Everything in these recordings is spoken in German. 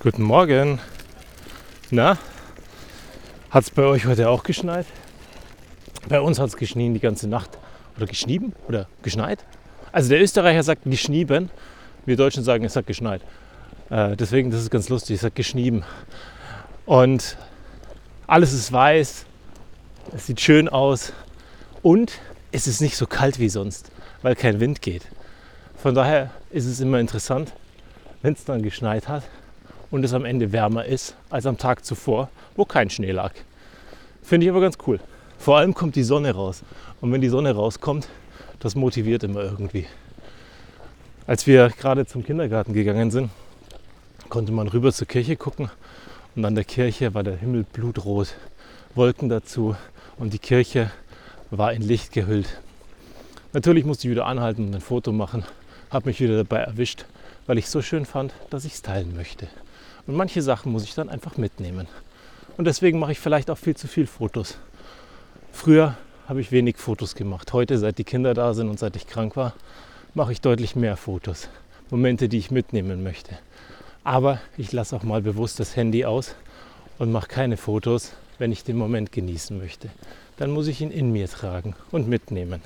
Guten Morgen. Na, hat es bei euch heute auch geschneit? Bei uns hat es geschnien die ganze Nacht. Oder geschnieben? Oder geschneit? Also der Österreicher sagt geschnieben. Wir Deutschen sagen, es hat geschneit. Äh, deswegen, das ist ganz lustig, es hat geschnieben. Und alles ist weiß. Es sieht schön aus. Und es ist nicht so kalt wie sonst, weil kein Wind geht. Von daher ist es immer interessant, wenn es dann geschneit hat und es am Ende wärmer ist als am Tag zuvor, wo kein Schnee lag. Finde ich aber ganz cool. Vor allem kommt die Sonne raus. Und wenn die Sonne rauskommt, das motiviert immer irgendwie. Als wir gerade zum Kindergarten gegangen sind, konnte man rüber zur Kirche gucken und an der Kirche war der Himmel blutrot, Wolken dazu und die Kirche war in Licht gehüllt. Natürlich musste ich wieder anhalten und ein Foto machen, habe mich wieder dabei erwischt, weil ich es so schön fand, dass ich es teilen möchte. Und manche Sachen muss ich dann einfach mitnehmen. Und deswegen mache ich vielleicht auch viel zu viel Fotos. Früher habe ich wenig Fotos gemacht. Heute, seit die Kinder da sind und seit ich krank war, mache ich deutlich mehr Fotos. Momente, die ich mitnehmen möchte. Aber ich lasse auch mal bewusst das Handy aus und mache keine Fotos, wenn ich den Moment genießen möchte. Dann muss ich ihn in mir tragen und mitnehmen.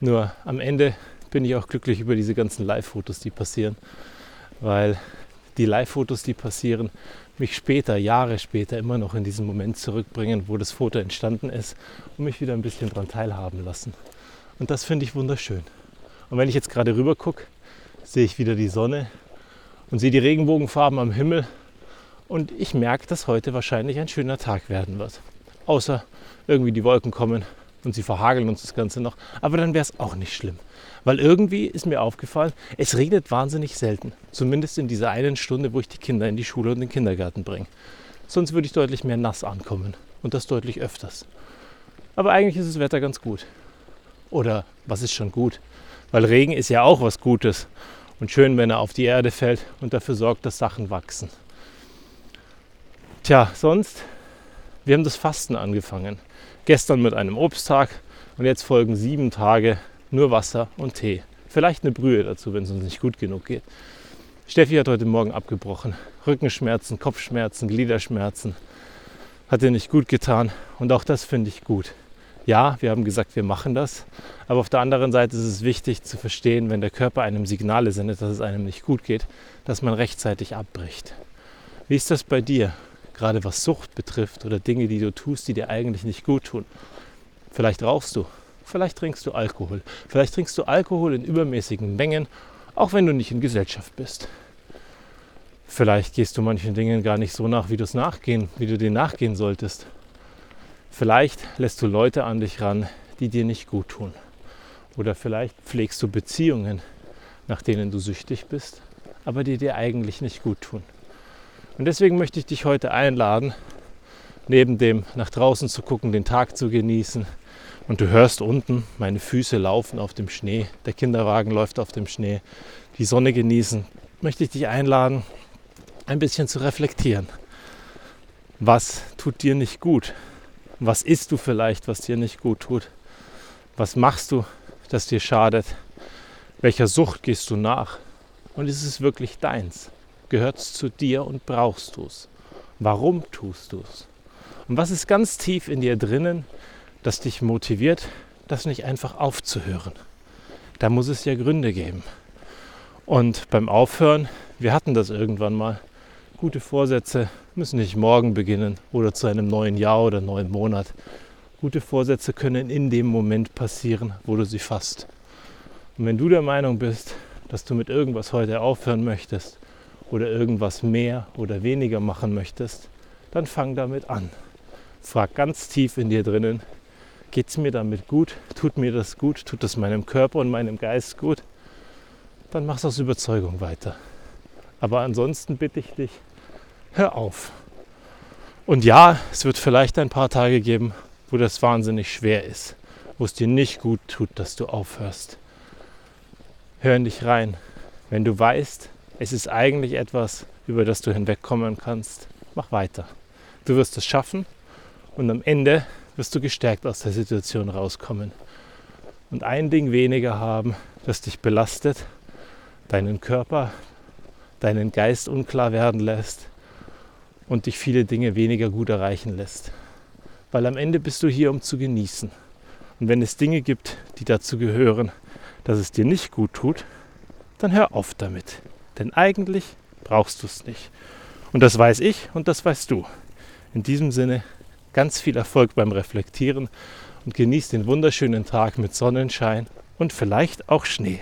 Nur am Ende bin ich auch glücklich über diese ganzen Live-Fotos, die passieren, weil die Live-Fotos, die passieren, mich später, Jahre später immer noch in diesen Moment zurückbringen, wo das Foto entstanden ist und mich wieder ein bisschen daran teilhaben lassen. Und das finde ich wunderschön. Und wenn ich jetzt gerade rüber gucke, sehe ich wieder die Sonne und sehe die Regenbogenfarben am Himmel und ich merke, dass heute wahrscheinlich ein schöner Tag werden wird. Außer irgendwie die Wolken kommen und sie verhageln uns das Ganze noch. Aber dann wäre es auch nicht schlimm. Weil irgendwie ist mir aufgefallen, es regnet wahnsinnig selten. Zumindest in dieser einen Stunde, wo ich die Kinder in die Schule und den Kindergarten bringe. Sonst würde ich deutlich mehr nass ankommen. Und das deutlich öfters. Aber eigentlich ist das Wetter ganz gut. Oder was ist schon gut? Weil Regen ist ja auch was Gutes. Und schön, wenn er auf die Erde fällt und dafür sorgt, dass Sachen wachsen. Tja, sonst, wir haben das Fasten angefangen. Gestern mit einem Obsttag und jetzt folgen sieben Tage nur Wasser und Tee. Vielleicht eine Brühe dazu, wenn es uns nicht gut genug geht. Steffi hat heute Morgen abgebrochen. Rückenschmerzen, Kopfschmerzen, Gliederschmerzen. Hat ihr nicht gut getan. Und auch das finde ich gut. Ja, wir haben gesagt, wir machen das. Aber auf der anderen Seite ist es wichtig zu verstehen, wenn der Körper einem Signale sendet, dass es einem nicht gut geht, dass man rechtzeitig abbricht. Wie ist das bei dir? Gerade was Sucht betrifft oder Dinge, die du tust, die dir eigentlich nicht gut tun. Vielleicht rauchst du, Vielleicht trinkst du Alkohol. Vielleicht trinkst du Alkohol in übermäßigen Mengen, auch wenn du nicht in Gesellschaft bist. Vielleicht gehst du manchen Dingen gar nicht so nach, wie du es nachgehen, wie du denen nachgehen solltest. Vielleicht lässt du Leute an dich ran, die dir nicht gut tun. Oder vielleicht pflegst du Beziehungen, nach denen du süchtig bist, aber die dir eigentlich nicht gut tun. Und deswegen möchte ich dich heute einladen, neben dem nach draußen zu gucken, den Tag zu genießen, und du hörst unten, meine Füße laufen auf dem Schnee, der Kinderwagen läuft auf dem Schnee, die Sonne genießen, möchte ich dich einladen, ein bisschen zu reflektieren. Was tut dir nicht gut? Was isst du vielleicht, was dir nicht gut tut? Was machst du, das dir schadet? Welcher Sucht gehst du nach? Und ist es wirklich deins? Gehört es zu dir und brauchst du es? Warum tust du es? Und was ist ganz tief in dir drinnen, das dich motiviert, das nicht einfach aufzuhören. Da muss es ja Gründe geben. Und beim Aufhören, wir hatten das irgendwann mal, gute Vorsätze müssen nicht morgen beginnen oder zu einem neuen Jahr oder neuen Monat. Gute Vorsätze können in dem Moment passieren, wo du sie fasst. Und wenn du der Meinung bist, dass du mit irgendwas heute aufhören möchtest oder irgendwas mehr oder weniger machen möchtest, dann fang damit an. Frag ganz tief in dir drinnen, Geht es mir damit gut? Tut mir das gut? Tut es meinem Körper und meinem Geist gut? Dann mach es aus Überzeugung weiter. Aber ansonsten bitte ich dich, hör auf. Und ja, es wird vielleicht ein paar Tage geben, wo das wahnsinnig schwer ist, wo es dir nicht gut tut, dass du aufhörst. Hör in dich rein. Wenn du weißt, es ist eigentlich etwas, über das du hinwegkommen kannst, mach weiter. Du wirst es schaffen und am Ende wirst du gestärkt aus der Situation rauskommen. Und ein Ding weniger haben, das dich belastet, deinen Körper, deinen Geist unklar werden lässt und dich viele Dinge weniger gut erreichen lässt. Weil am Ende bist du hier, um zu genießen. Und wenn es Dinge gibt, die dazu gehören, dass es dir nicht gut tut, dann hör auf damit. Denn eigentlich brauchst du es nicht. Und das weiß ich und das weißt du. In diesem Sinne ganz viel Erfolg beim Reflektieren und genieß den wunderschönen Tag mit Sonnenschein und vielleicht auch Schnee.